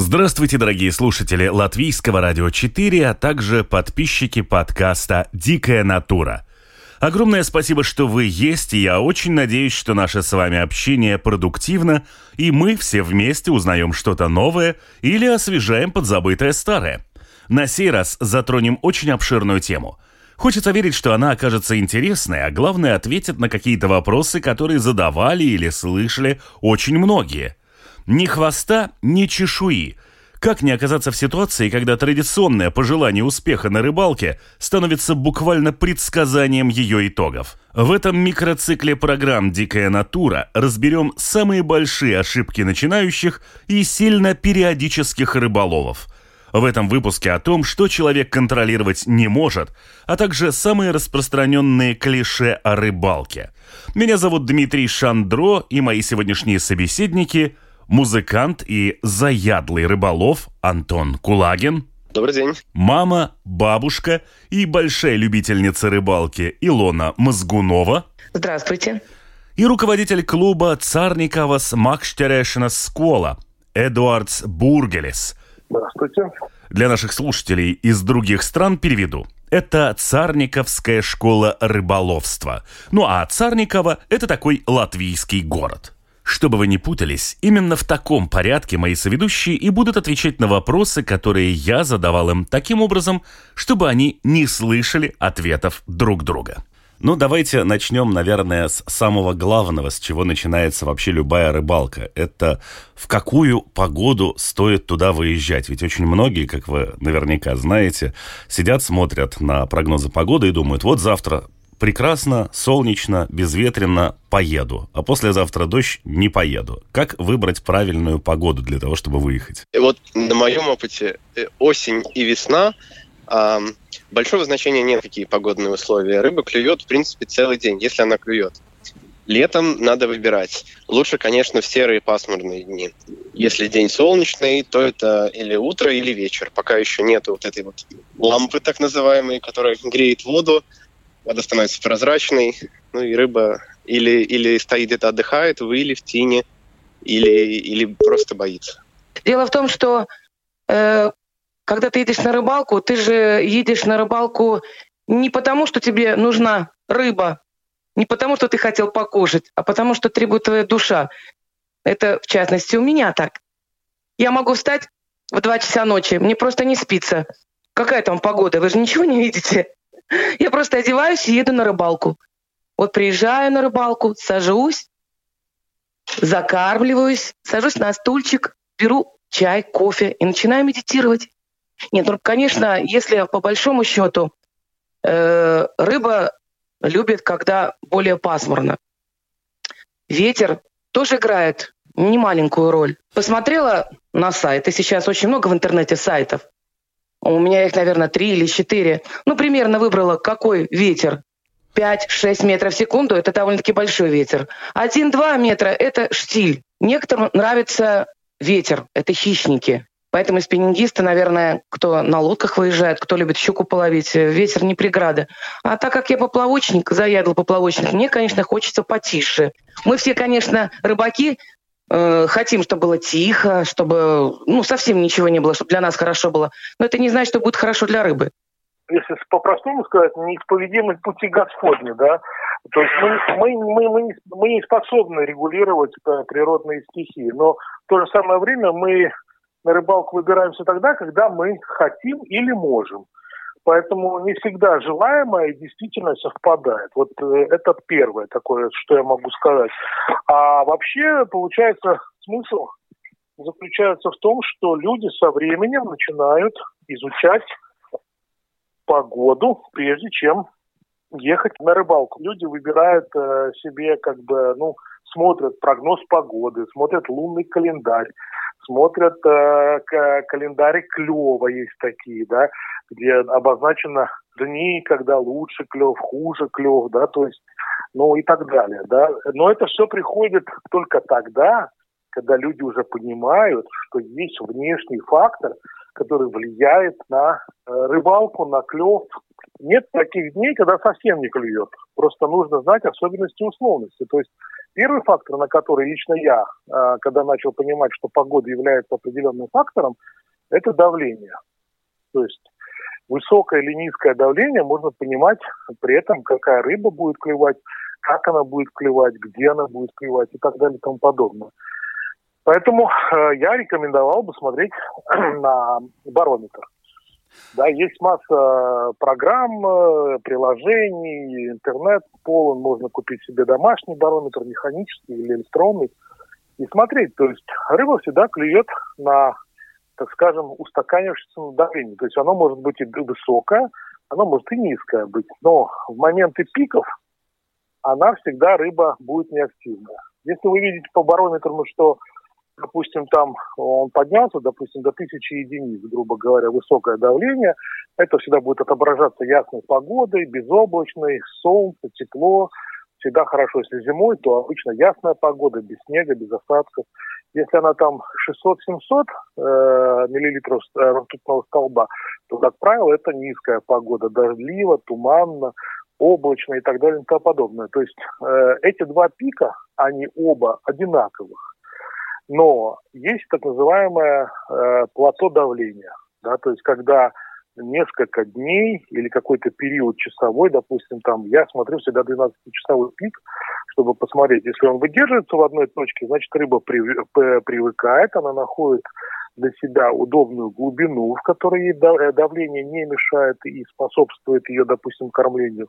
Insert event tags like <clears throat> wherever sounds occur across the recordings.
Здравствуйте, дорогие слушатели Латвийского радио 4, а также подписчики подкаста «Дикая натура». Огромное спасибо, что вы есть, и я очень надеюсь, что наше с вами общение продуктивно, и мы все вместе узнаем что-то новое или освежаем подзабытое старое. На сей раз затронем очень обширную тему. Хочется верить, что она окажется интересной, а главное ответит на какие-то вопросы, которые задавали или слышали очень многие – ни хвоста, ни чешуи. Как не оказаться в ситуации, когда традиционное пожелание успеха на рыбалке становится буквально предсказанием ее итогов? В этом микроцикле программ «Дикая натура» разберем самые большие ошибки начинающих и сильно периодических рыболовов – в этом выпуске о том, что человек контролировать не может, а также самые распространенные клише о рыбалке. Меня зовут Дмитрий Шандро, и мои сегодняшние собеседники – музыкант и заядлый рыболов Антон Кулагин. Добрый день. Мама, бабушка и большая любительница рыбалки Илона Мозгунова. Здравствуйте. И руководитель клуба Царниковас Макштерешина Скола Эдуардс Бургелес. Здравствуйте. Для наших слушателей из других стран переведу. Это Царниковская школа рыболовства. Ну а Царниково – это такой латвийский город – чтобы вы не путались, именно в таком порядке мои соведущие и будут отвечать на вопросы, которые я задавал им таким образом, чтобы они не слышали ответов друг друга. Ну, давайте начнем, наверное, с самого главного, с чего начинается вообще любая рыбалка. Это в какую погоду стоит туда выезжать? Ведь очень многие, как вы наверняка знаете, сидят, смотрят на прогнозы погоды и думают, вот завтра прекрасно, солнечно, безветренно, поеду. А послезавтра дождь, не поеду. Как выбрать правильную погоду для того, чтобы выехать? Вот на моем опыте э, осень и весна э, большого значения нет, какие погодные условия. Рыба клюет, в принципе, целый день, если она клюет. Летом надо выбирать. Лучше, конечно, в серые пасмурные дни. Если день солнечный, то это или утро, или вечер. Пока еще нет вот этой вот лампы, так называемой, которая греет воду, вода становится прозрачной, ну и рыба или, или стоит где-то отдыхает, или в тени, или, или просто боится. Дело в том, что э, когда ты едешь на рыбалку, ты же едешь на рыбалку не потому, что тебе нужна рыба, не потому, что ты хотел покушать, а потому, что требует твоя душа. Это, в частности, у меня так. Я могу встать в 2 часа ночи, мне просто не спится. Какая там погода? Вы же ничего не видите. <laughs> Я просто одеваюсь и еду на рыбалку. Вот приезжаю на рыбалку, сажусь, закармливаюсь, сажусь на стульчик, беру чай, кофе и начинаю медитировать. Нет, ну, конечно, если по большому счету э, рыба любит, когда более пасмурно. Ветер тоже играет немаленькую роль. Посмотрела на сайты, сейчас очень много в интернете сайтов. У меня их, наверное, три или четыре. Ну, примерно выбрала, какой ветер. 5-6 метров в секунду – это довольно-таки большой ветер. 1-2 метра – это штиль. Некоторым нравится ветер, это хищники. Поэтому спиннингисты, наверное, кто на лодках выезжает, кто любит щуку половить, ветер не преграда. А так как я поплавочник, заядлый поплавочник, мне, конечно, хочется потише. Мы все, конечно, рыбаки, Э, хотим, чтобы было тихо, чтобы ну, совсем ничего не было, чтобы для нас хорошо было. Но это не значит, что будет хорошо для рыбы. Если по-простому сказать, неисповедимы пути Господни, да, то есть мы, мы, мы, мы, мы не способны регулировать э, природные стихии, но в то же самое время мы на рыбалку выбираемся тогда, когда мы хотим или можем. Поэтому не всегда желаемое действительно совпадает. Вот э, это первое такое, что я могу сказать. А вообще, получается, смысл заключается в том, что люди со временем начинают изучать погоду, прежде чем ехать на рыбалку. Люди выбирают э, себе как бы, ну, смотрят прогноз погоды, смотрят лунный календарь, смотрят э, календарь клева, есть такие, да, где обозначено дни, когда лучше клев, хуже клев, да, то есть, ну и так далее, да. Но это все приходит только тогда, когда люди уже понимают, что есть внешний фактор, который влияет на э, рыбалку, на клев. Нет таких дней, когда совсем не клюет. Просто нужно знать особенности условности. То есть первый фактор, на который лично я, э, когда начал понимать, что погода является определенным фактором, это давление. То есть высокое или низкое давление можно понимать при этом, какая рыба будет клевать, как она будет клевать, где она будет клевать и так далее и тому подобное. Поэтому э, я рекомендовал бы смотреть <clears throat> на барометр. Да, есть масса программ, э, приложений, интернет полон, можно купить себе домашний барометр, механический или электронный, и смотреть. То есть рыба всегда клюет на так скажем, устаканившееся давление. То есть оно может быть и высокое, оно может и низкое быть. Но в моменты пиков она всегда, рыба, будет неактивная. Если вы видите по барометру, что, допустим, там он поднялся, допустим, до тысячи единиц, грубо говоря, высокое давление, это всегда будет отображаться ясной погодой, безоблачной, солнце, тепло, всегда хорошо. Если зимой, то обычно ясная погода, без снега, без осадков. Если она там 600-700 э, миллилитров э, ртутного столба, то, как правило, это низкая погода, дождливо, туманно, облачно и так далее и тому подобное. То есть э, эти два пика, они оба одинаковых. Но есть так называемое э, плато давления. Да, то есть когда несколько дней или какой-то период часовой, допустим, там, я смотрю всегда 12-часовой пик, чтобы посмотреть, если он выдерживается в одной точке, значит, рыба привыкает, она находит для себя удобную глубину, в которой ей э, давление не мешает и способствует ее, допустим, кормлению.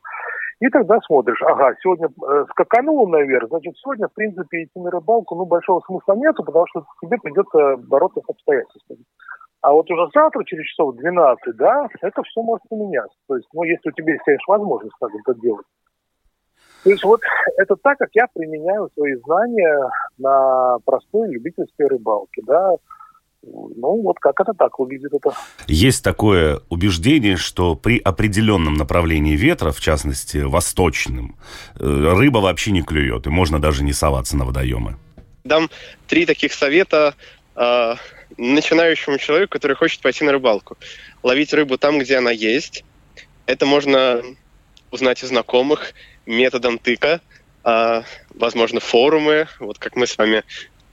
И тогда смотришь, ага, сегодня э, скакануло наверх, значит, сегодня, в принципе, идти на рыбалку, ну, большого смысла нету, потому что тебе придется бороться с обстоятельствами. А вот уже завтра, через часов 12, да, это все может поменяться. То есть, ну, если у тебя есть, конечно, возможность так это делать. То есть вот это так, как я применяю свои знания на простой любительской рыбалке, да. Ну, вот как это так выглядит это. Есть такое убеждение, что при определенном направлении ветра, в частности, восточным, э, рыба вообще не клюет, и можно даже не соваться на водоемы. Дам три таких совета а, начинающему человеку, который хочет пойти на рыбалку. Ловить рыбу там, где она есть. Это можно узнать у знакомых методом тыка. А, возможно, форумы, вот как мы с вами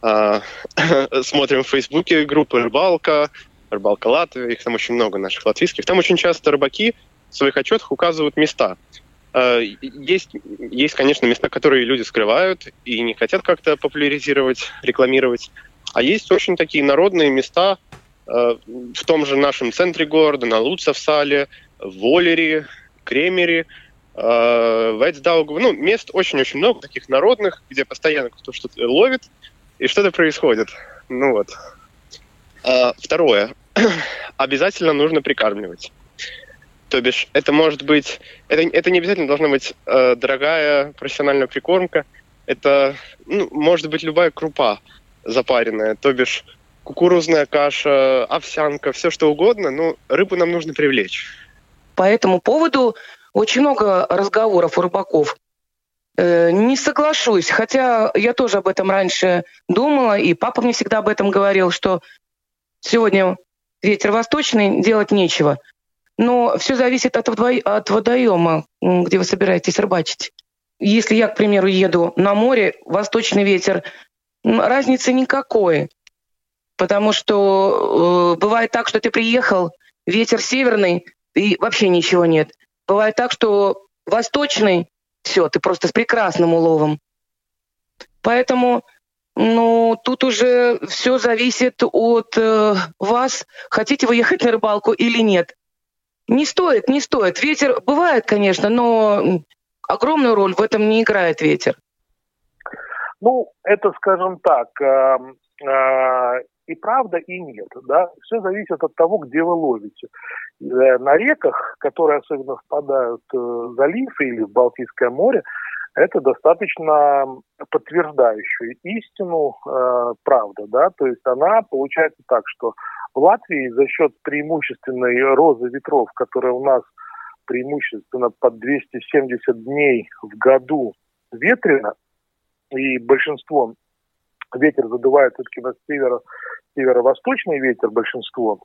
а, <laughs> смотрим в Фейсбуке группы «Рыбалка», «Рыбалка Латвия», их там очень много наших латвийских. Там очень часто рыбаки в своих отчетах указывают места. А, есть, есть, конечно, места, которые люди скрывают и не хотят как-то популяризировать, рекламировать. А есть очень такие народные места э, в том же нашем центре города, на Луцевсале, в Волере, Кремере, э, в Эцдаугу. Ну, мест очень-очень много таких народных, где постоянно кто-то что-то ловит, и что-то происходит. Ну вот. А, второе. <clears throat> обязательно нужно прикармливать. То бишь, это может быть... Это, это не обязательно должна быть э, дорогая профессиональная прикормка. Это ну, может быть любая крупа запаренная, то бишь кукурузная каша, овсянка, все что угодно, но рыбу нам нужно привлечь. По этому поводу очень много разговоров у рыбаков. Э, не соглашусь, хотя я тоже об этом раньше думала, и папа мне всегда об этом говорил, что сегодня ветер восточный, делать нечего. Но все зависит от, вдво... от водоема, где вы собираетесь рыбачить. Если я, к примеру, еду на море, восточный ветер разницы никакой. Потому что э, бывает так, что ты приехал, ветер северный, и вообще ничего нет. Бывает так, что восточный, все, ты просто с прекрасным уловом. Поэтому, ну, тут уже все зависит от э, вас, хотите вы ехать на рыбалку или нет. Не стоит, не стоит. Ветер бывает, конечно, но огромную роль в этом не играет ветер. Ну, это, скажем так, э, э, и правда, и нет. Да? Все зависит от того, где вы ловите. Э, на реках, которые особенно впадают в залив или в Балтийское море, это достаточно подтверждающая истину э, правда, да, то есть она получается так, что в Латвии за счет преимущественной розы ветров, которая у нас преимущественно под 270 дней в году ветрено, и большинство ветер задувает все-таки на северо, северо-восточный ветер большинство,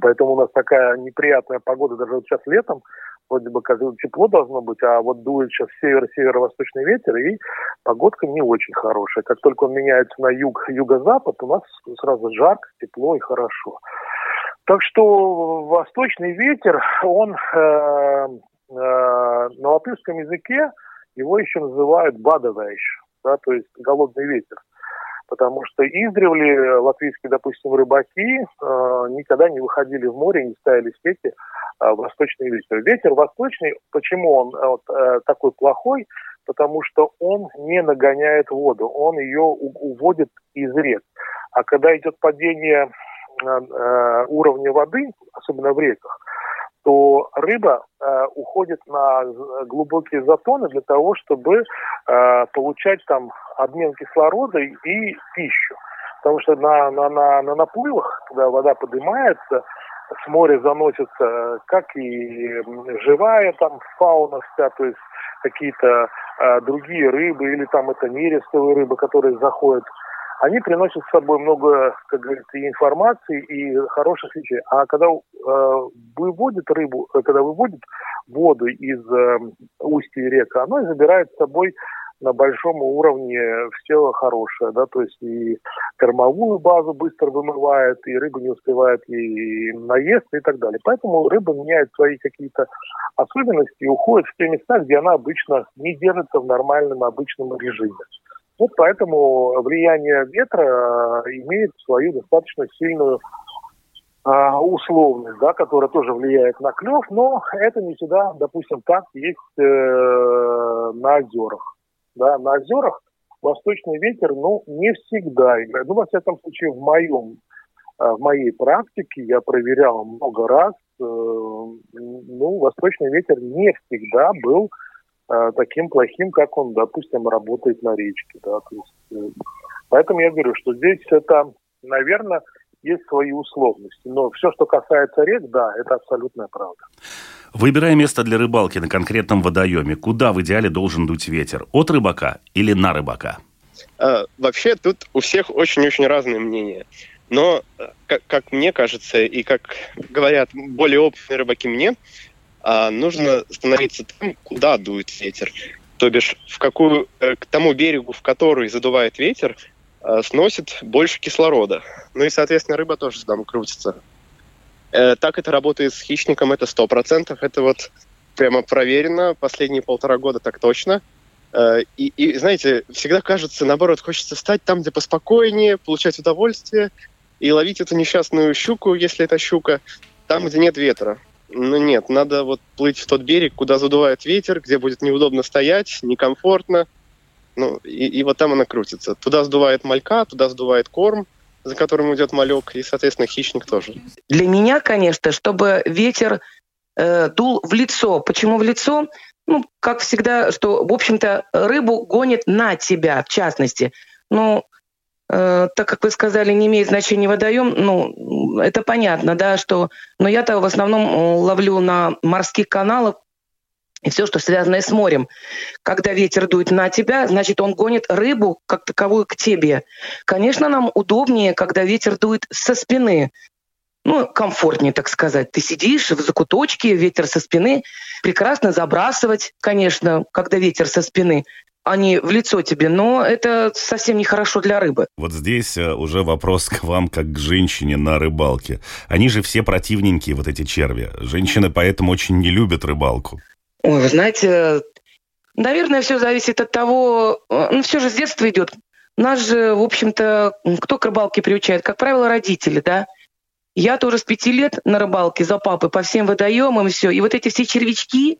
поэтому у нас такая неприятная погода даже вот сейчас летом, вроде бы как тепло должно быть, а вот дует сейчас северо-северо-восточный ветер, и погодка не очень хорошая. Как только он меняется на юг, юго-запад, у нас сразу жарко, тепло и хорошо. Так что восточный ветер, он э, э, на латышском языке его еще называют бадавэйш, да, то есть голодный ветер. Потому что издревле латвийские, допустим, рыбаки э, никогда не выходили в море, не ставили сети э, восточный ветер. Ветер восточный, почему он э, э, такой плохой? Потому что он не нагоняет воду, он ее уводит из рек. А когда идет падение Э, уровня воды, особенно в реках, то рыба э, уходит на глубокие затоны для того, чтобы э, получать там обмен кислорода и пищу. Потому что на, на, на, на наплывах, когда вода поднимается, с моря заносится как и живая там фауна вся, то есть какие-то э, другие рыбы, или там это нерестовые рыбы, которые заходят они приносят с собой много, как говорится, информации, и хороших вещей. А когда э, выводит рыбу, э, когда выводит воду из э, устья рек, оно забирает с собой на большом уровне все хорошее, да, то есть и кормовую базу быстро вымывает, и рыба не успевает и наесться и так далее. Поэтому рыба меняет свои какие-то особенности и уходит в те места, где она обычно не держится в нормальном обычном режиме. Вот поэтому влияние ветра э, имеет свою достаточно сильную а, условность, да, которая тоже влияет на клев, но это не всегда, допустим, так есть э, на озерах. Да, на озерах восточный ветер, ну, не всегда играет. Ну, во всяком случае, в моем э, в моей практике я проверял много раз, э, ну, восточный ветер не всегда был Э, таким плохим, как он, допустим, работает на речке. Да? То есть, э, поэтому я говорю, что здесь это, наверное, есть свои условности. Но все, что касается рек, да, это абсолютная правда. Выбирая место для рыбалки на конкретном водоеме, куда в идеале должен дуть ветер? От рыбака или на рыбака? А, вообще тут у всех очень-очень разные мнения. Но, э, как, как мне кажется, и как говорят более опытные рыбаки мне, а нужно становиться там, куда дует ветер. То бишь, в какую, э, к тому берегу, в который задувает ветер, э, сносит больше кислорода. Ну и, соответственно, рыба тоже там крутится. Э, так это работает с хищником, это сто процентов. Это вот прямо проверено последние полтора года так точно. И, и, знаете, всегда кажется, наоборот, хочется стать там, где поспокойнее, получать удовольствие и ловить эту несчастную щуку, если это щука, там, где нет ветра. Ну нет, надо вот плыть в тот берег, куда задувает ветер, где будет неудобно стоять, некомфортно. Ну, и, и вот там она крутится. Туда сдувает малька, туда сдувает корм, за которым идет малек, и, соответственно, хищник тоже. Для меня, конечно, чтобы ветер э, дул в лицо. Почему в лицо? Ну, как всегда, что, в общем-то, рыбу гонит на тебя, в частности. Ну, так как вы сказали, не имеет значения водоем, ну, это понятно, да, что... Но я-то в основном э, ловлю на морских каналах, и все, что связано с морем. Когда ветер дует на тебя, значит, он гонит рыбу как таковую к тебе. Конечно, нам удобнее, когда ветер дует со спины. Ну, комфортнее, так сказать. Ты сидишь в закуточке, ветер со спины. Прекрасно забрасывать, конечно, когда ветер со спины они в лицо тебе, но это совсем нехорошо для рыбы. Вот здесь э, уже вопрос <laughs> к вам, как к женщине на рыбалке. Они же все противненькие, вот эти черви. Женщины поэтому очень не любят рыбалку. Ой, вы знаете, наверное, все зависит от того, э, ну, все же с детства идет. Нас же, в общем-то, кто к рыбалке приучает? Как правило, родители, да? Я тоже с пяти лет на рыбалке за папой по всем водоемам, все. И вот эти все червячки,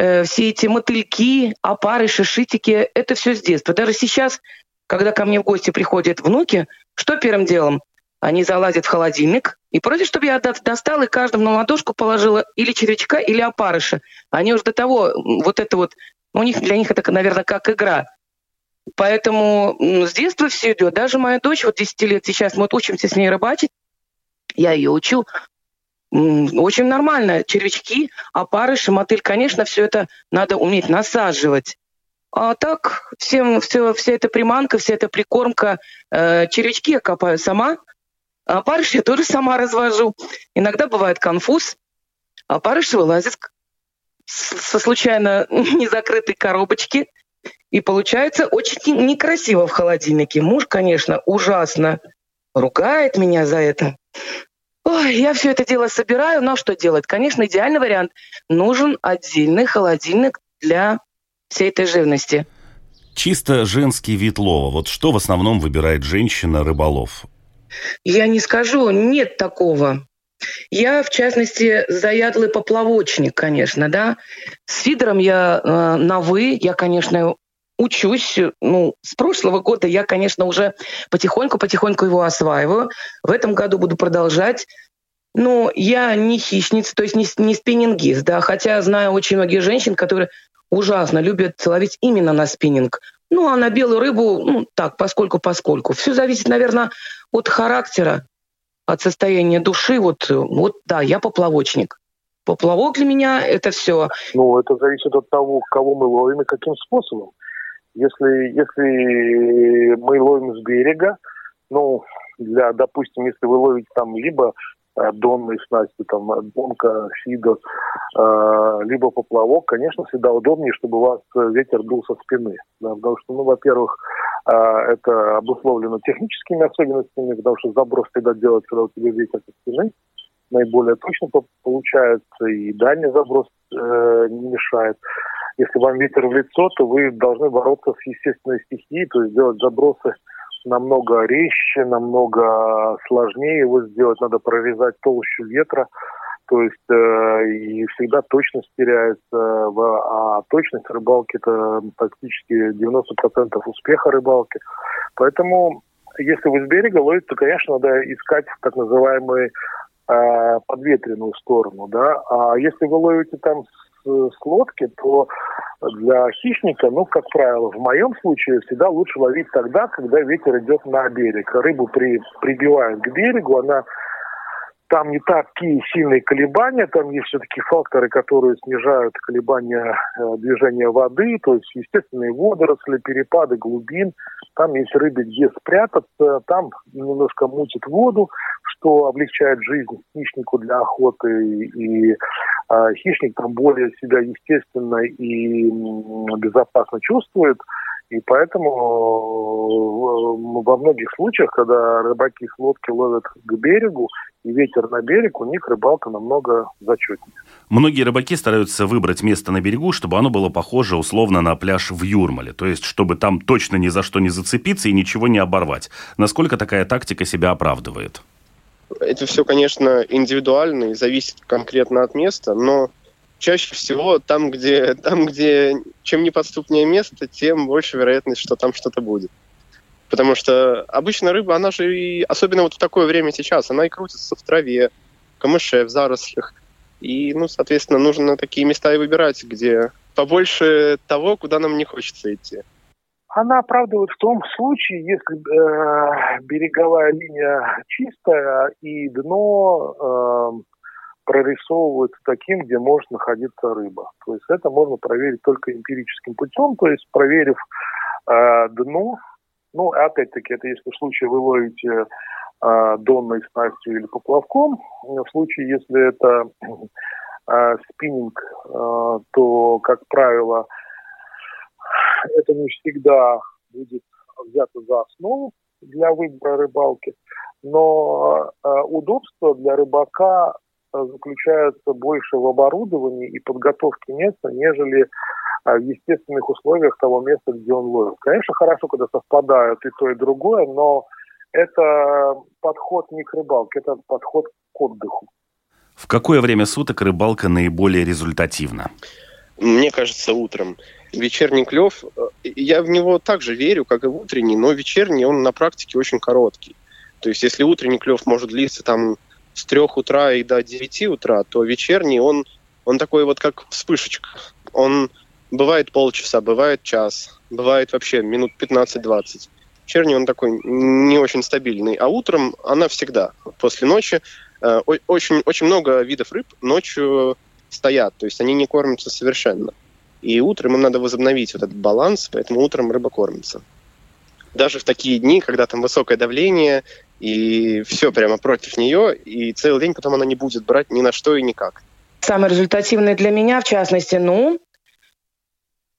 Э, все эти мотыльки, опарыши, шитики, это все с детства. Даже сейчас, когда ко мне в гости приходят внуки, что первым делом? Они залазят в холодильник и просят, чтобы я достала и каждому на ладошку положила или червячка, или опарыша. Они уже до того, вот это вот У них для них это, наверное, как игра. Поэтому с детства все идет. Даже моя дочь, вот 10 лет сейчас, мы вот учимся с ней рыбачить. Я ее учу. Очень нормально. Червячки, опарыши, мотыль. Конечно, все это надо уметь насаживать. А так, всем, все, вся эта приманка, вся эта прикормка, э, червячки я копаю сама, а я тоже сама развожу. Иногда бывает конфуз, а опарыши вылазят со случайно <laughs> незакрытой коробочки, и получается очень некрасиво в холодильнике. Муж, конечно, ужасно ругает меня за это. Ой, я все это дело собираю, но что делать? Конечно, идеальный вариант. Нужен отдельный холодильник для всей этой живности. Чисто женский вид лова. Вот что в основном выбирает женщина-рыболов? Я не скажу, нет такого. Я, в частности, заядлый поплавочник, конечно, да. С фидером я э, на «вы», я, конечно, учусь. Ну, с прошлого года я, конечно, уже потихоньку-потихоньку его осваиваю. В этом году буду продолжать. Но я не хищница, то есть не, не спиннингист, да, хотя знаю очень многих женщин, которые ужасно любят ловить именно на спиннинг. Ну, а на белую рыбу, ну, так, поскольку-поскольку. Все зависит, наверное, от характера, от состояния души. Вот, вот да, я поплавочник. Поплавок для меня – это все. Ну, это зависит от того, кого мы ловим и каким способом. Если, если мы ловим с берега, ну, для, допустим, если вы ловите там либо э, донные снасти, там, донка, фидо, э, либо поплавок, конечно, всегда удобнее, чтобы у вас ветер дул со спины. Да, потому что, ну, во-первых, э, это обусловлено техническими особенностями, потому что заброс всегда делать, когда у тебя ветер со спины, наиболее точно получается, и дальний заброс э, не мешает если вам ветер в лицо, то вы должны бороться с естественной стихией, то есть делать забросы намного резче, намного сложнее его сделать. Надо прорезать толщу ветра, то есть э, и всегда точность теряется, а точность рыбалки это практически 90% успеха рыбалки. Поэтому если вы с берега ловите, то, конечно, надо искать так называемую э, подветренную сторону, да. А если вы ловите там с лодки, то для хищника, ну, как правило, в моем случае всегда лучше ловить тогда, когда ветер идет на берег. Рыбу при, прибивают к берегу, она там не такие сильные колебания, там есть все-таки факторы, которые снижают колебания э, движения воды, то есть естественные водоросли, перепады глубин. Там есть рыбы, где спрятаться, там немножко мутит воду, что облегчает жизнь хищнику для охоты. И, э, хищник там более себя естественно и безопасно чувствует. И поэтому э, во многих случаях, когда рыбаки с лодки ловят к берегу, и ветер на берег, у них рыбалка намного зачетнее. Многие рыбаки стараются выбрать место на берегу, чтобы оно было похоже условно на пляж в Юрмале. То есть, чтобы там точно ни за что не зацепиться и ничего не оборвать. Насколько такая тактика себя оправдывает? Это все, конечно, индивидуально и зависит конкретно от места, но чаще всего там, где, там, где чем неподступнее место, тем больше вероятность, что там что-то будет. Потому что обычно рыба, она же и, особенно вот в такое время сейчас, она и крутится в траве, в камыше, в зарослях. И, ну, соответственно, нужно такие места и выбирать, где побольше того, куда нам не хочется идти. Она оправдывает в том случае, если э, береговая линия чистая и дно э, прорисовывается таким, где может находиться рыба. То есть это можно проверить только эмпирическим путем, то есть проверив э, дно, ну, опять-таки, это если в случае вы ловите э, донной снастью или поплавком. В случае, если это э, спиннинг, э, то, как правило, это не всегда будет взято за основу для выбора рыбалки. Но э, удобство для рыбака заключается больше в оборудовании и подготовке места, нежели в естественных условиях того места, где он ловит. Конечно, хорошо, когда совпадают и то, и другое, но это подход не к рыбалке, это подход к отдыху. В какое время суток рыбалка наиболее результативна? Мне кажется, утром. Вечерний клев, э, я в него также верю, как и в утренний, но вечерний он на практике очень короткий. То есть если утренний клев может длиться там с трех утра и до девяти утра, то вечерний он, он такой вот как вспышечка. Он бывает полчаса, бывает час, бывает вообще минут 15-20. Вечерний он такой не очень стабильный, а утром она всегда после ночи. Э, очень, очень много видов рыб ночью стоят, то есть они не кормятся совершенно. И утром им надо возобновить вот этот баланс, поэтому утром рыба кормится. Даже в такие дни, когда там высокое давление, и все прямо против нее, и целый день потом она не будет брать ни на что и никак. Самое результативное для меня, в частности, ну,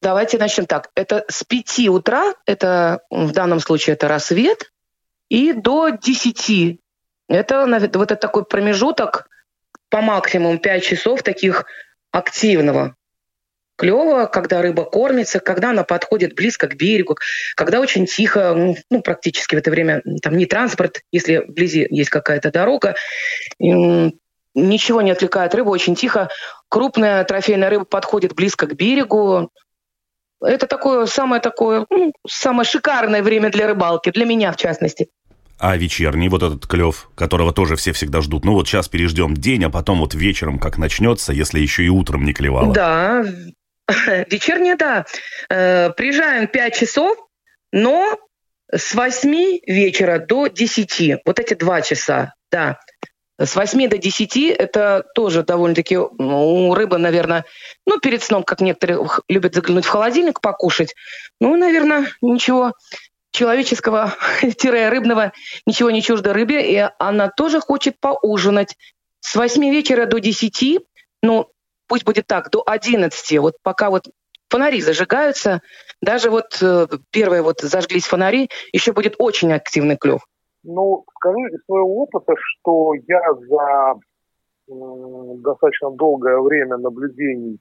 давайте начнем так. Это с 5 утра, это в данном случае это рассвет, и до 10. Это вот это такой промежуток по максимуму 5 часов таких активного клево, когда рыба кормится, когда она подходит близко к берегу, когда очень тихо, ну, практически в это время там не транспорт, если вблизи есть какая-то дорога, ничего не отвлекает рыбу, очень тихо. Крупная трофейная рыба подходит близко к берегу. Это такое самое такое, ну, самое шикарное время для рыбалки, для меня в частности. А вечерний вот этот клев, которого тоже все всегда ждут. Ну вот сейчас переждем день, а потом вот вечером как начнется, если еще и утром не клевало. Да, <laughs> Вечерняя, да. Э, приезжаем 5 часов, но с 8 вечера до 10. Вот эти два часа, да. С 8 до 10 это тоже довольно-таки у рыбы, наверное, ну, перед сном, как некоторые любят заглянуть в холодильник, покушать. Ну, наверное, ничего человеческого-рыбного, <laughs> ничего не чуждо рыбе, и она тоже хочет поужинать. С 8 вечера до 10, ну, пусть будет так, до 11, вот пока вот фонари зажигаются, даже вот э, первые вот зажглись фонари, еще будет очень активный клев. Ну, скажу из своего опыта, что я за достаточно долгое время наблюдений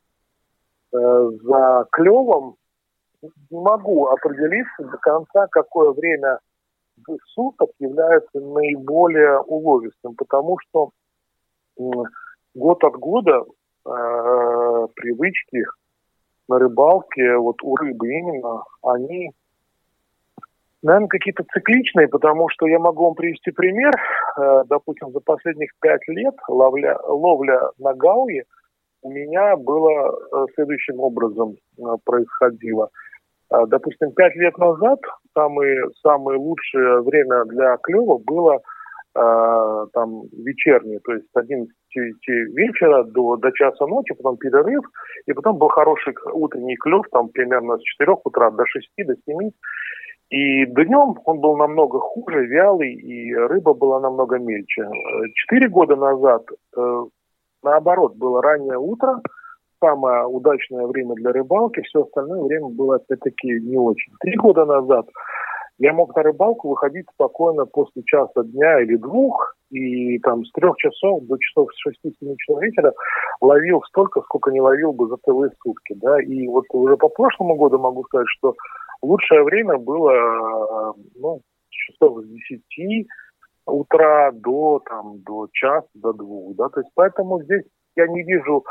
э, за клевом не могу определиться до конца, какое время суток является наиболее уловистым, потому что год от года э, привычки на рыбалке, вот у рыбы именно, они, наверное, какие-то цикличные, потому что я могу вам привести пример. Э, допустим, за последних пять лет ловля, ловля на гауе у меня было э, следующим образом э, происходило. Э, допустим, пять лет назад самое, самое лучшее время для клева было э, там вечернее, то есть с 11 вечера до, до часа ночи, потом перерыв, и потом был хороший утренний клев, там примерно с 4 утра до 6, до 7. И днем он был намного хуже, вялый, и рыба была намного мельче. Четыре года назад, э, наоборот, было раннее утро, самое удачное время для рыбалки, все остальное время было опять-таки не очень. Три года назад я мог на рыбалку выходить спокойно после часа дня или двух, и там с трех часов до часов с шести-семи часов вечера ловил столько, сколько не ловил бы за целые сутки, да, и вот уже по прошлому году могу сказать, что лучшее время было, ну, часов с десяти утра до, там, до часа, до двух, да, то есть поэтому здесь я не вижу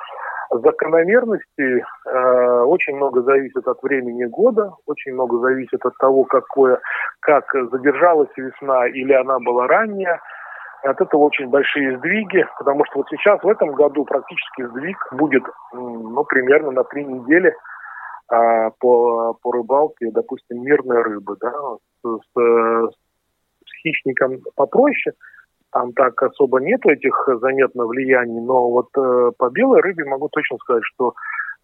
закономерности э, очень много зависит от времени года, очень много зависит от того, какое, как задержалась весна или она была ранняя. От этого очень большие сдвиги, потому что вот сейчас в этом году практически сдвиг будет ну, примерно на три недели э, по, по рыбалке, допустим, мирной рыбы, да, с, с, с хищником попроще, там так особо нет этих заметно влияний, но вот э, по белой рыбе могу точно сказать, что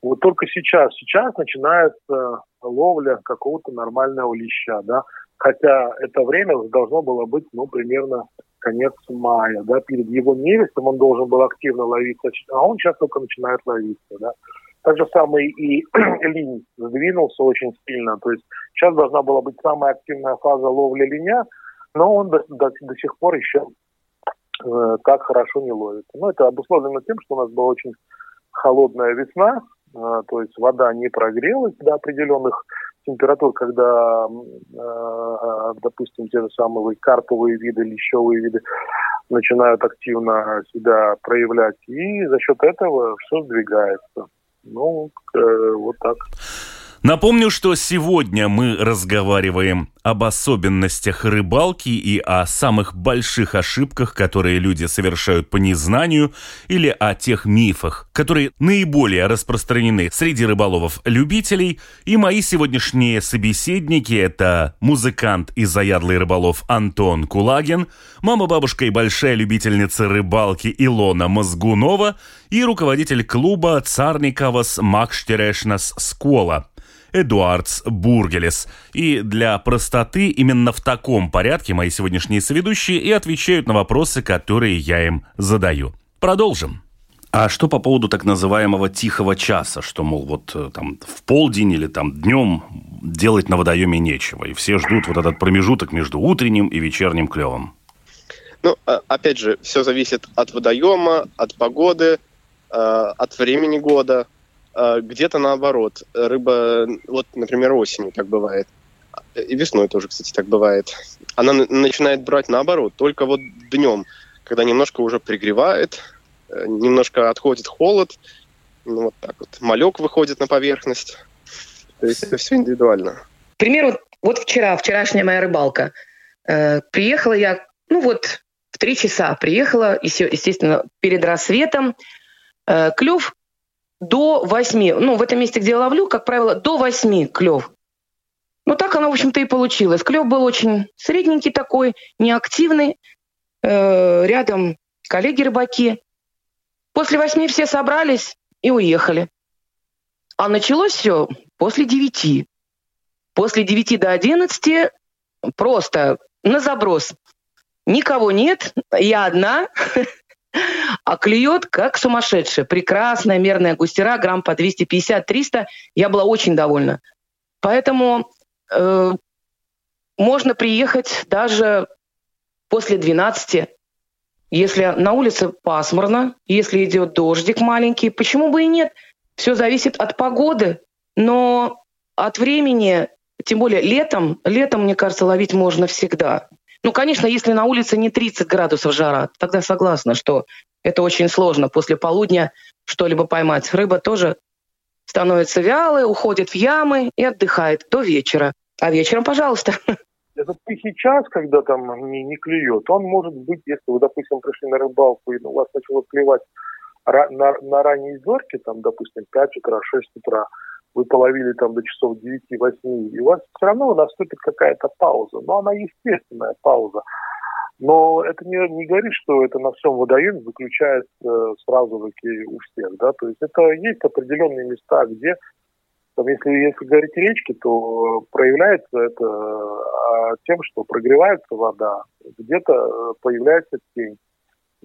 вот только сейчас, сейчас начинается ловля какого-то нормального леща, да, хотя это время должно было быть, ну, примерно конец мая, да, перед его невестом он должен был активно ловиться, а он сейчас только начинает ловиться, да. Так же самое и <clears throat> линь сдвинулся очень сильно, то есть сейчас должна была быть самая активная фаза ловли линя, но он до, до, до сих пор еще Э, как хорошо не ловится. Ну, это обусловлено тем, что у нас была очень холодная весна, э, то есть вода не прогрелась до определенных температур, когда, э, допустим, те же самые карповые виды, лещевые виды начинают активно себя проявлять, и за счет этого все сдвигается. Ну, вот так. Напомню, что сегодня мы разговариваем об особенностях рыбалки и о самых больших ошибках, которые люди совершают по незнанию, или о тех мифах, которые наиболее распространены среди рыболовов-любителей. И мои сегодняшние собеседники – это музыкант и заядлый рыболов Антон Кулагин, мама-бабушка и большая любительница рыбалки Илона Мозгунова и руководитель клуба Царниковас Макштерешнас Скола – Эдуардс Бургелес. И для простоты именно в таком порядке мои сегодняшние соведущие и отвечают на вопросы, которые я им задаю. Продолжим. А что по поводу так называемого тихого часа, что, мол, вот э, там в полдень или там днем делать на водоеме нечего, и все ждут вот этот промежуток между утренним и вечерним клевом? Ну, а, опять же, все зависит от водоема, от погоды, э, от времени года. А, где-то наоборот. Рыба, вот, например, осенью так бывает. И весной тоже, кстати, так бывает. Она начинает брать наоборот, только вот днем, когда немножко уже пригревает, э, немножко отходит холод, ну, вот так вот. Малек выходит на поверхность. То есть это все индивидуально. К примеру, вот вчера, вчерашняя моя рыбалка. Э, приехала я, ну вот, в три часа приехала, естественно, перед рассветом. Э, клев до 8. Ну, в этом месте, где я ловлю, как правило, до 8 клев. Ну, так оно, в общем-то, и получилось. Клев был очень средненький такой, неактивный. Э, рядом коллеги-рыбаки. После восьми все собрались и уехали. А началось все после девяти. После девяти до одиннадцати просто на заброс. Никого нет, я одна. <laughs> а клюет как сумасшедшая. Прекрасная мерная густера, грамм по 250-300. Я была очень довольна. Поэтому э, можно приехать даже после 12, если на улице пасмурно, если идет дождик маленький. Почему бы и нет? Все зависит от погоды, но от времени, тем более летом, летом, мне кажется, ловить можно всегда. Ну, конечно, если на улице не 30 градусов жара, тогда согласна, что это очень сложно после полудня что-либо поймать. Рыба тоже становится вялой, уходит в ямы и отдыхает до вечера. А вечером, пожалуйста. <laughs> Этот тихий час, когда там не, не клюет, он может быть, если вы, допустим, пришли на рыбалку и у вас начало клевать на, на ранней зорке, там, допустим, 5 утра, 6 утра, вы половили там до часов 9-8, и у вас все равно наступит какая-то пауза. Но она естественная пауза. Но это не, не говорит, что это на всем водоеме заключается э, сразу таки у всех. Да? То есть это есть определенные места, где, там, если, если говорить речки, то проявляется это а, тем, что прогревается вода, где-то э, появляется тень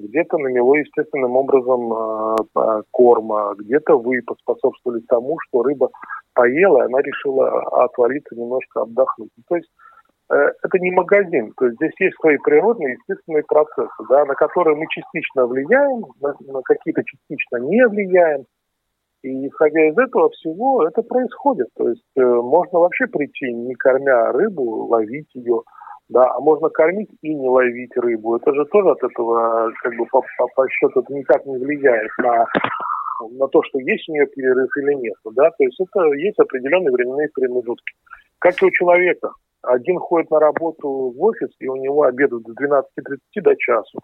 где-то на него естественным образом э, корма, где-то вы поспособствовали тому, что рыба поела, и она решила отвалиться, немножко отдохнуть. То есть э, это не магазин, то есть здесь есть свои природные естественные процессы, да, на которые мы частично влияем, на какие-то частично не влияем. И исходя из этого всего, это происходит. То есть э, можно вообще прийти, не кормя рыбу, ловить ее, да, а можно кормить и не ловить рыбу. Это же тоже от этого, как бы по, по, по счету, это никак не влияет на, на то, что есть у нее перерыв или нет. Да? То есть это есть определенные временные промежутки. Как и у человека. Один ходит на работу в офис, и у него обедают с 12.30 до часу.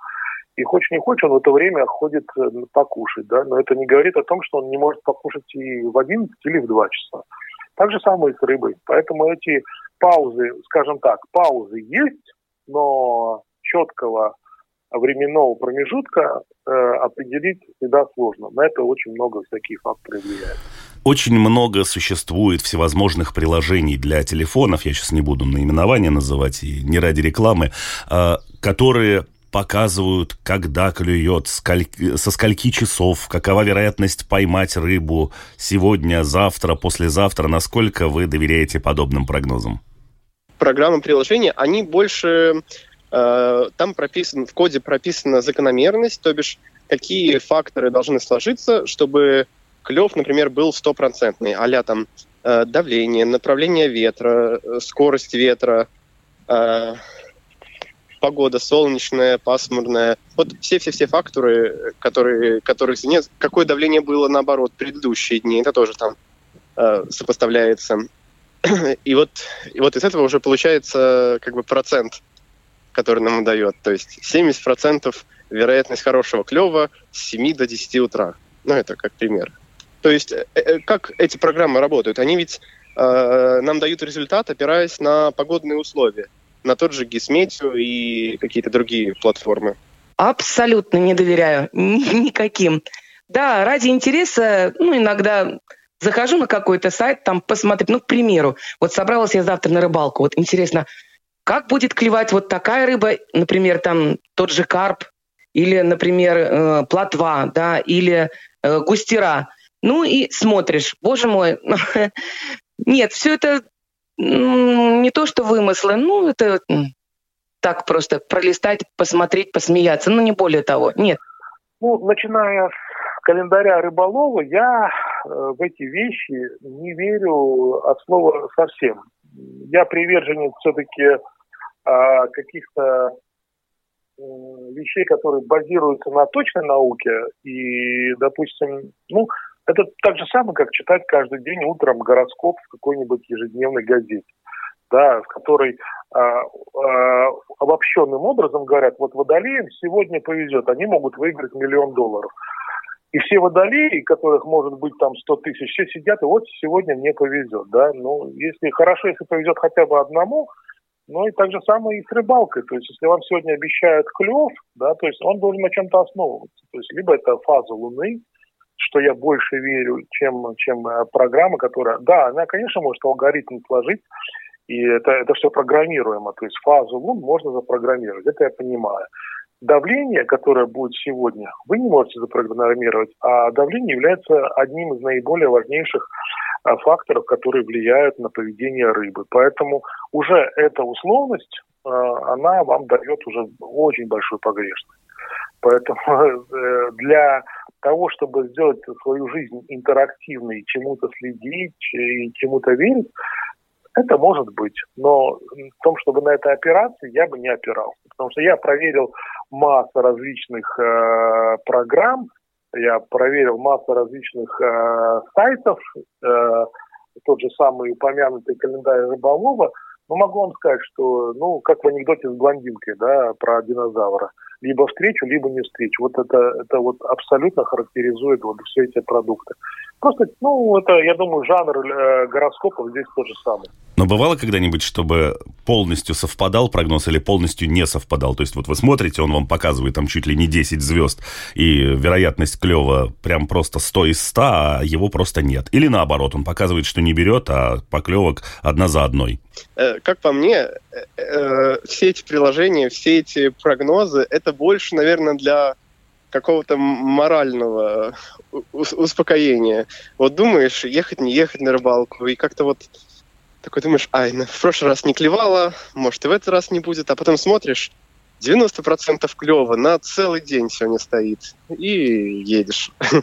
И хочешь не хочешь, он в это время ходит э, покушать. Да? Но это не говорит о том, что он не может покушать и в 11 или в 2 часа. Так же самое и с рыбой. Поэтому эти паузы, скажем так, паузы есть, но четкого временного промежутка э, определить всегда сложно. На это очень много всяких факторов влияет. Очень много существует всевозможных приложений для телефонов, я сейчас не буду наименования называть, и не ради рекламы, э, которые показывают, когда клюет, сколь... со скольки часов, какова вероятность поймать рыбу сегодня, завтра, послезавтра, насколько вы доверяете подобным прогнозам? Программы приложения, они больше... Э, там прописан, в коде прописана закономерность, то бишь какие факторы должны сложиться, чтобы клев, например, был стопроцентный, а там э, давление, направление ветра, э, скорость ветра, э, погода солнечная, пасмурная. Вот все-все-все факторы, которые, которых нет. Какое давление было, наоборот, предыдущие дни, это тоже там э, сопоставляется. И вот, и вот из этого уже получается как бы процент, который нам дает. То есть 70% вероятность хорошего клева с 7 до 10 утра. Ну, это как пример. То есть э, э, как эти программы работают? Они ведь э, нам дают результат, опираясь на погодные условия, на тот же Гисметио и какие-то другие платформы. Абсолютно не доверяю <laughs> никаким. Да, ради интереса, ну, иногда захожу на какой-то сайт, там посмотреть, ну, к примеру, вот собралась я завтра на рыбалку, вот интересно, как будет клевать вот такая рыба, например, там тот же карп, или, например, э, плотва, да, или э, густера. Ну и смотришь, боже мой, <laughs> нет, все это не то, что вымыслы, ну это так просто пролистать, посмотреть, посмеяться, ну не более того, нет. Ну, начиная с календаря рыболова, я э, в эти вещи не верю от слова совсем. Я приверженец все-таки э, каких-то э, вещей, которые базируются на точной науке. И, допустим, ну, это так же самое, как читать каждый день утром гороскоп в какой-нибудь ежедневной газете, да, в которой э, э, обобщенным образом говорят, вот водолеям сегодня повезет, они могут выиграть миллион долларов. И все водолеи, которых может быть там 100 тысяч, все сидят, и вот сегодня мне повезет, да. Ну, если хорошо, если повезет хотя бы одному, ну и так же самое и с рыбалкой. То есть, если вам сегодня обещают клев, да, то есть он должен на чем-то основываться. То есть, либо это фаза Луны, что я больше верю, чем, чем э, программа, которая... Да, она, конечно, может алгоритм сложить, и это, это все программируемо. То есть фазу лун можно запрограммировать, это я понимаю. Давление, которое будет сегодня, вы не можете запрограммировать, а давление является одним из наиболее важнейших э, факторов, которые влияют на поведение рыбы. Поэтому уже эта условность, э, она вам дает уже очень большую погрешность. Поэтому <laughs> для того, чтобы сделать свою жизнь интерактивной, чему-то следить и чему-то верить, это может быть. Но в том, чтобы на это опираться, я бы не опирался. Потому что я проверил массу различных э, программ, я проверил массу различных э, сайтов, э, тот же самый упомянутый календарь рыболова, но могу вам сказать, что, ну, как в анекдоте с блондинкой, да, про динозавра – либо встречу, либо не встречу. Вот это, это вот абсолютно характеризует вот все эти продукты. Просто, ну, это, я думаю, жанр э, гороскопов здесь тот же самый. Но бывало когда-нибудь, чтобы полностью совпадал прогноз или полностью не совпадал? То есть вот вы смотрите, он вам показывает там чуть ли не 10 звезд, и вероятность клева прям просто 100 из 100, а его просто нет. Или наоборот, он показывает, что не берет, а поклевок одна за одной. Э, как по мне, э, э, все эти приложения, все эти прогнозы, это больше, наверное, для какого-то морального успокоения. Вот думаешь, ехать, не ехать на рыбалку, и как-то вот такой думаешь, ай, в прошлый раз не клевало, может и в этот раз не будет, а потом смотришь, 90% клева на целый день сегодня стоит, и едешь. <laughs>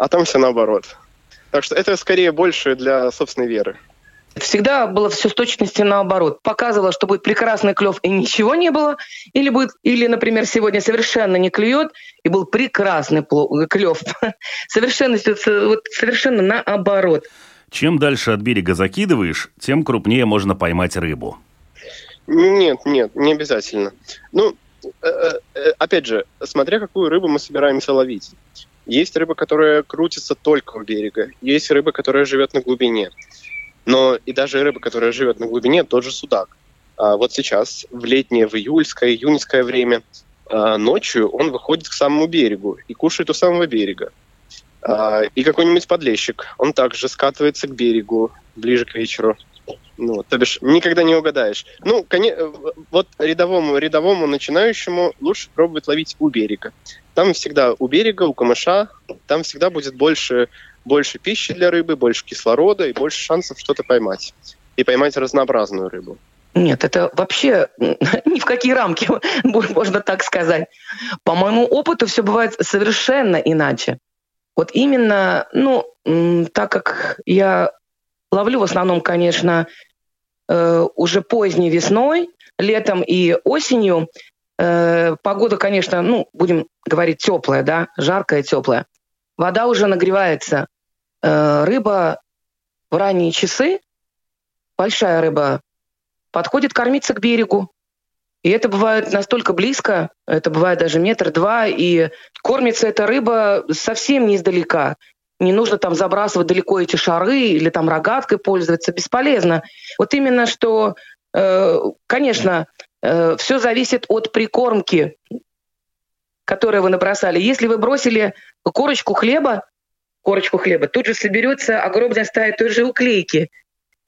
А там все наоборот. Так что это скорее больше для собственной веры. Всегда было все с точностью наоборот. Показывало, что будет прекрасный клев и ничего не было. Или, будет, или например, сегодня совершенно не клюет и был прекрасный клев. <laughs> Совершенно, вот, совершенно наоборот. Чем дальше от берега закидываешь, тем крупнее можно поймать рыбу. Нет, нет, не обязательно. Ну, э, э, опять же, смотря какую рыбу мы собираемся ловить. Есть рыба, которая крутится только у берега. Есть рыба, которая живет на глубине. Но и даже рыба, которая живет на глубине, тот же судак. А вот сейчас, в летнее, в июльское, июньское время, ночью он выходит к самому берегу и кушает у самого берега. А, и какой-нибудь подлещик, он также скатывается к берегу ближе к вечеру. Ну, то бишь, никогда не угадаешь. Ну, конечно, вот рядовому, рядовому начинающему лучше пробовать ловить у берега. Там всегда у берега, у камыша, там всегда будет больше больше пищи для рыбы, больше кислорода и больше шансов что-то поймать. И поймать разнообразную рыбу. Нет, это вообще <laughs> ни в какие рамки, <laughs> можно так сказать. По моему опыту все бывает совершенно иначе. Вот именно, ну, так как я ловлю в основном, конечно, э, уже поздней весной, летом и осенью, э, погода, конечно, ну, будем говорить, теплая, да, жаркая, теплая. Вода уже нагревается, Э, рыба в ранние часы большая рыба подходит кормиться к берегу. И это бывает настолько близко, это бывает даже метр-два, и кормится эта рыба совсем не издалека. Не нужно там забрасывать далеко эти шары или там рогаткой пользоваться, бесполезно. Вот именно что, э, конечно, э, все зависит от прикормки, которую вы набросали. Если вы бросили корочку хлеба, корочку хлеба, тут же соберется огромная стая той же уклейки.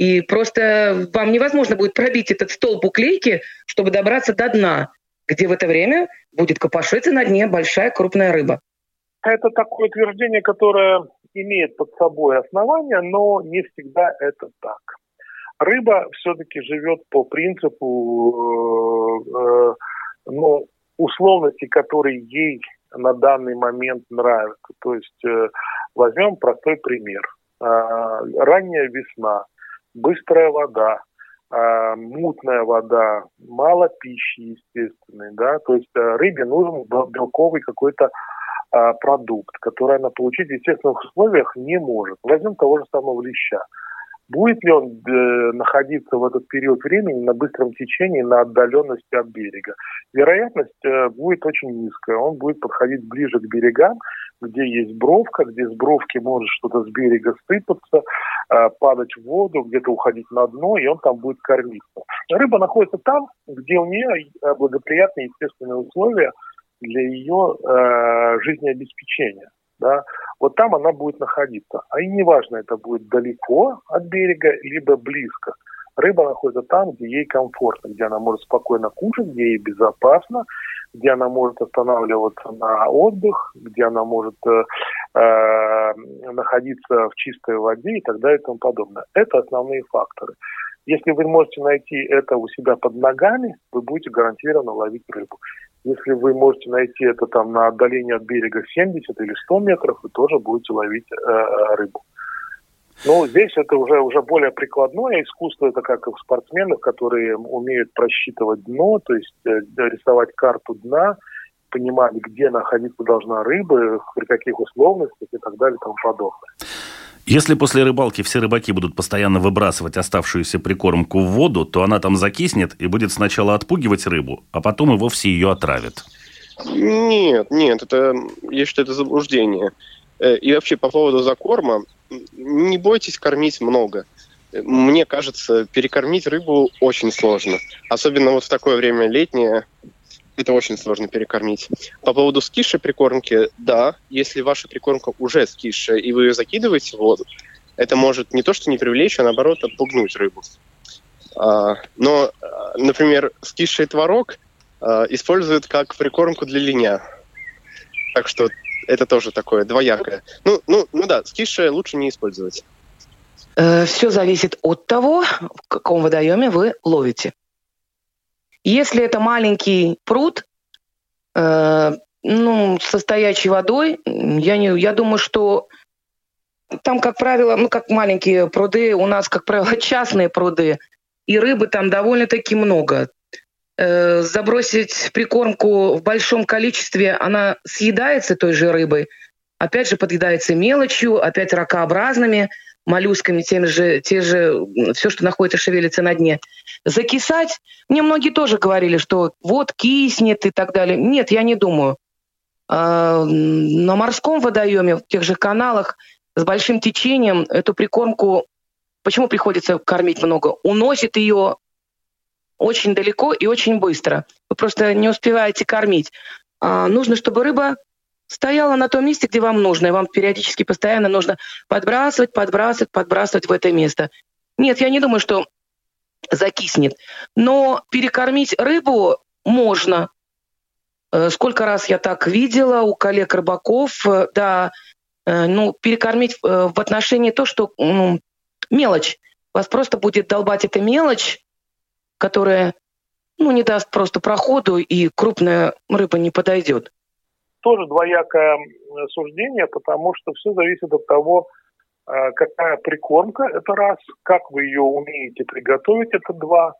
И просто вам невозможно будет пробить этот столб уклейки, чтобы добраться до дна, где в это время будет копошиться на дне большая крупная рыба. Это такое утверждение, которое имеет под собой основания, но не всегда это так. Рыба все-таки живет по принципу э, э, ну, условности, которые ей на данный момент нравятся. То есть э, возьмем простой пример. Э, ранняя весна, быстрая вода, э, мутная вода, мало пищи естественной, да, то есть э, рыбе нужен белковый какой-то э, продукт, который она получить в естественных условиях не может. Возьмем того же самого леща. Будет ли он э, находиться в этот период времени на быстром течении, на отдаленности от берега? Вероятность э, будет очень низкая. Он будет подходить ближе к берегам, где есть бровка, где с бровки может что-то с берега сыпаться, э, падать в воду, где-то уходить на дно, и он там будет кормиться. Рыба находится там, где у нее э, благоприятные естественные условия для ее э, жизнеобеспечения. Да? Вот там она будет находиться. А и неважно, это будет далеко от берега, либо близко. Рыба находится там, где ей комфортно, где она может спокойно кушать, где ей безопасно, где она может останавливаться на отдых, где она может э, э, находиться в чистой воде и так далее и тому подобное. Это основные факторы. Если вы можете найти это у себя под ногами, вы будете гарантированно ловить рыбу. Если вы можете найти это там на отдалении от берега 70 или 100 метров, вы тоже будете ловить э, рыбу. Ну, здесь это уже, уже более прикладное искусство, это как и в спортсменах, которые умеют просчитывать дно, то есть э, рисовать карту дна, понимать, где находиться должна рыба, при каких условностях и так далее и тому подобное. Если после рыбалки все рыбаки будут постоянно выбрасывать оставшуюся прикормку в воду, то она там закиснет и будет сначала отпугивать рыбу, а потом и вовсе ее отравит. Нет, нет, это, я считаю, это заблуждение. Э, и вообще по поводу закорма, не бойтесь кормить много. Мне кажется, перекормить рыбу очень сложно. Особенно вот в такое время летнее, это очень сложно перекормить. По поводу скисшей прикормки, да, если ваша прикормка уже скисшая, и вы ее закидываете в воду, это может не то что не привлечь, а наоборот отпугнуть рыбу. А, но, например, скисший творог а, используют как прикормку для линя. Так что это тоже такое двоякое. Ну, ну, ну да, скисшее лучше не использовать. Э, Все зависит от того, в каком водоеме вы ловите. Если это маленький пруд, э, ну, со стоячей водой, я, не, я думаю, что там, как правило, ну, как маленькие пруды, у нас, как правило, <laughs> частные пруды, и рыбы там довольно-таки много. Э, забросить прикормку в большом количестве, она съедается той же рыбой, опять же подъедается мелочью, опять ракообразными – моллюсками, тем же, те же, все, что находится, шевелится на дне. Закисать, мне многие тоже говорили, что вот киснет и так далее. Нет, я не думаю. А, на морском водоеме, в тех же каналах с большим течением эту прикормку, почему приходится кормить много? Уносит ее очень далеко и очень быстро. Вы просто не успеваете кормить. А, нужно, чтобы рыба стояла на том месте, где вам нужно, и вам периодически постоянно нужно подбрасывать, подбрасывать, подбрасывать в это место. Нет, я не думаю, что закиснет. Но перекормить рыбу можно. Э, сколько раз я так видела у коллег рыбаков, э, да, э, ну, перекормить в отношении то, что ну, мелочь. Вас просто будет долбать эта мелочь, которая ну, не даст просто проходу, и крупная рыба не подойдет тоже двоякое суждение, потому что все зависит от того, э, какая прикормка, это раз, как вы ее умеете приготовить, это два,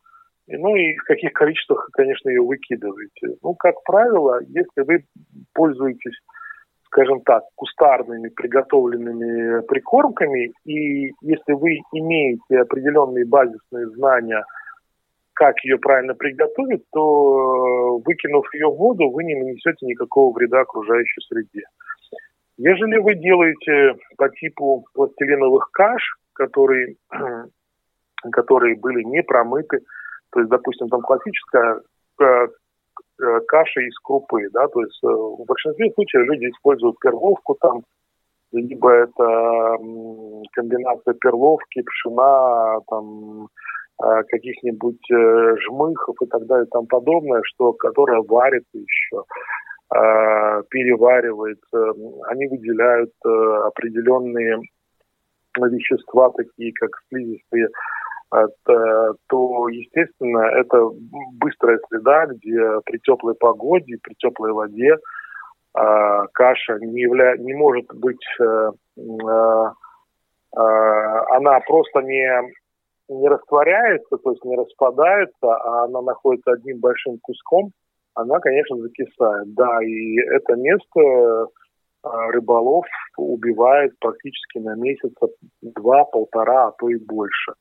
ну и в каких количествах, конечно, ее выкидываете. Ну, как правило, если вы пользуетесь, скажем так, кустарными приготовленными прикормками. И если вы имеете определенные базисные знания, как ее правильно приготовить, то выкинув ее в воду, вы не нанесете никакого вреда окружающей среде. Ежели вы делаете по типу пластилиновых каш, которые, <clears throat> которые были не промыты, то есть, допустим, там классическая э, Э, каши из крупы, да, то есть э, в большинстве случаев люди используют перловку там, либо это комбинация перловки, пшена, там, э, каких-нибудь жмыхов и так далее и тому подобное, что, которое варится еще, переваривается, они выделяют определенные вещества, такие как слизистые то, естественно, это быстрая среда, где при теплой погоде, при теплой воде э, каша не, явля... не может быть, э, э, она просто не, не растворяется, то есть не распадается, а она находится одним большим куском, она, конечно, закисает. Да, и это место рыболов убивает практически на месяц два, полтора, а то и больше.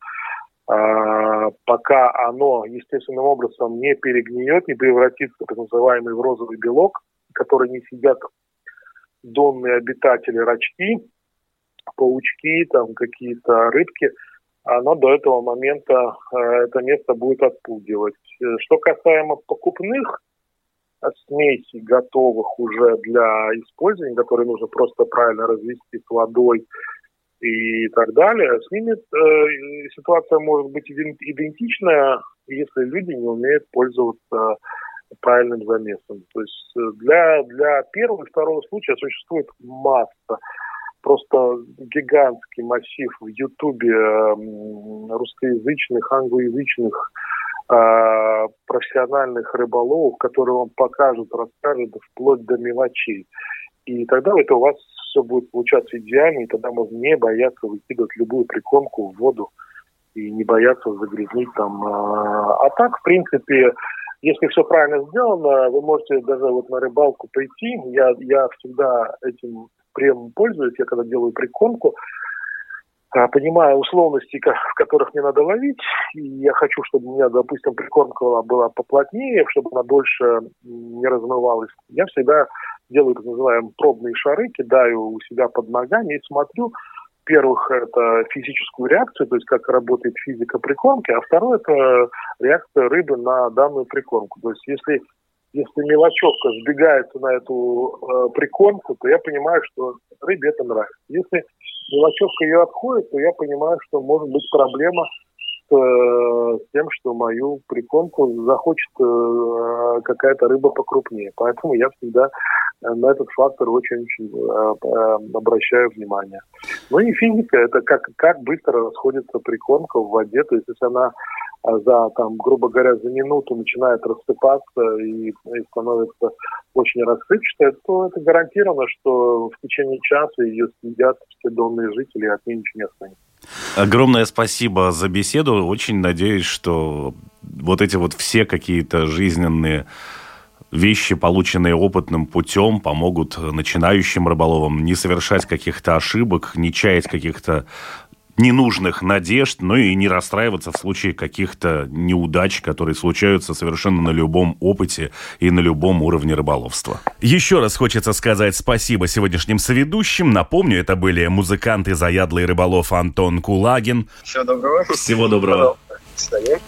А, пока оно естественным образом не перегниет, не превратится в так называемый в розовый белок, который не сидят донные обитатели рачки, паучки, там какие-то рыбки, оно до этого момента э, это место будет отпугивать. Что касаемо покупных смесей, готовых уже для использования, которые нужно просто правильно развести с водой, и так далее, с ними э, ситуация может быть идентичная, если люди не умеют пользоваться правильным замесом. То есть э, для, для первого и второго случая существует масса, просто гигантский массив в Ютубе э, русскоязычных, англоязычных э, профессиональных рыболовов, которые вам покажут, расскажут вплоть до мелочей. И тогда это у вас все будет получаться идеально, и тогда можно не бояться выкидывать любую прикормку в воду и не бояться загрязнить там. А, а так, в принципе, если все правильно сделано, вы можете даже вот на рыбалку прийти. Я, я всегда этим приемом пользуюсь. Я когда делаю прикормку, а, понимая условности, в которых мне надо ловить, и я хочу, чтобы у меня, допустим, прикормка была поплотнее, чтобы она дольше не размывалась, я всегда делаю так называемые пробные шары, кидаю у себя под ногами и смотрю, первых это физическую реакцию, то есть как работает физика прикормки, а второе это реакция рыбы на данную прикормку. То есть если, если мелочевка сбегается на эту э, прикормку, то я понимаю, что рыбе это нравится. Если мелочевка ее отходит, то я понимаю, что может быть проблема с, э, тем, что мою прикормку захочет э, какая-то рыба покрупнее. Поэтому я всегда на этот фактор очень-очень э, э, обращаю внимание. Ну и физика, это как, как быстро расходится прикормка в воде, то есть если она э, за, там, грубо говоря, за минуту начинает рассыпаться и, и становится очень рассыпчатой, то это гарантированно, что в течение часа ее съедят все донные жители, и от нее ничего не останется. Огромное спасибо за беседу. Очень надеюсь, что вот эти вот все какие-то жизненные вещи, полученные опытным путем, помогут начинающим рыболовам не совершать каких-то ошибок, не чаять каких-то ненужных надежд, но и не расстраиваться в случае каких-то неудач, которые случаются совершенно на любом опыте и на любом уровне рыболовства. Еще раз хочется сказать спасибо сегодняшним соведущим. Напомню, это были музыканты заядлый рыболов Антон Кулагин. Всего доброго. Всего доброго. До свидания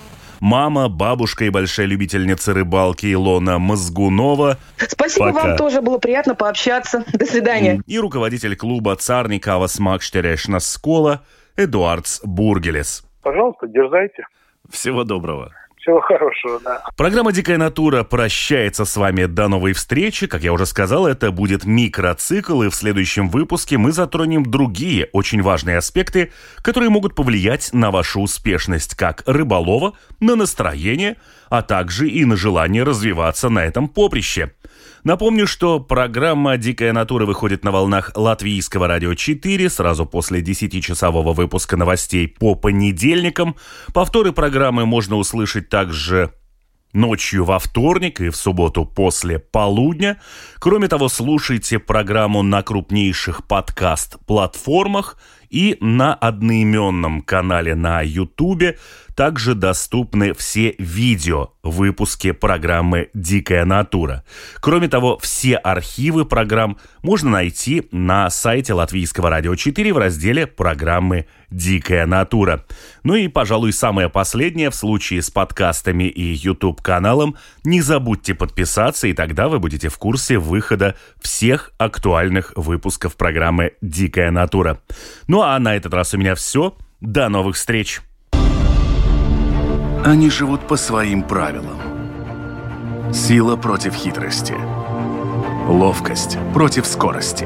мама, бабушка и большая любительница рыбалки Илона Мозгунова. Спасибо Пока. вам тоже, было приятно пообщаться. До свидания. И руководитель клуба «Царникава Смакштерешна Скола» Эдуардс Бургелес. Пожалуйста, дерзайте. Всего доброго. Всего хорошего, да. Программа «Дикая натура» прощается с вами до новой встречи. Как я уже сказал, это будет микроцикл, и в следующем выпуске мы затронем другие очень важные аспекты, которые могут повлиять на вашу успешность как рыболова, на настроение, а также и на желание развиваться на этом поприще – Напомню, что программа «Дикая натура» выходит на волнах Латвийского радио 4 сразу после 10-часового выпуска новостей по понедельникам. Повторы программы можно услышать также ночью во вторник и в субботу после полудня. Кроме того, слушайте программу на крупнейших подкаст-платформах и на одноименном канале на YouTube также доступны все видео выпуски программы «Дикая натура». Кроме того, все архивы программ можно найти на сайте Латвийского радио 4 в разделе программы «Дикая натура». Ну и, пожалуй, самое последнее в случае с подкастами и YouTube-каналом. Не забудьте подписаться, и тогда вы будете в курсе выхода всех актуальных выпусков программы «Дикая натура». Ну а на этот раз у меня все. До новых встреч! Они живут по своим правилам. Сила против хитрости. Ловкость против скорости.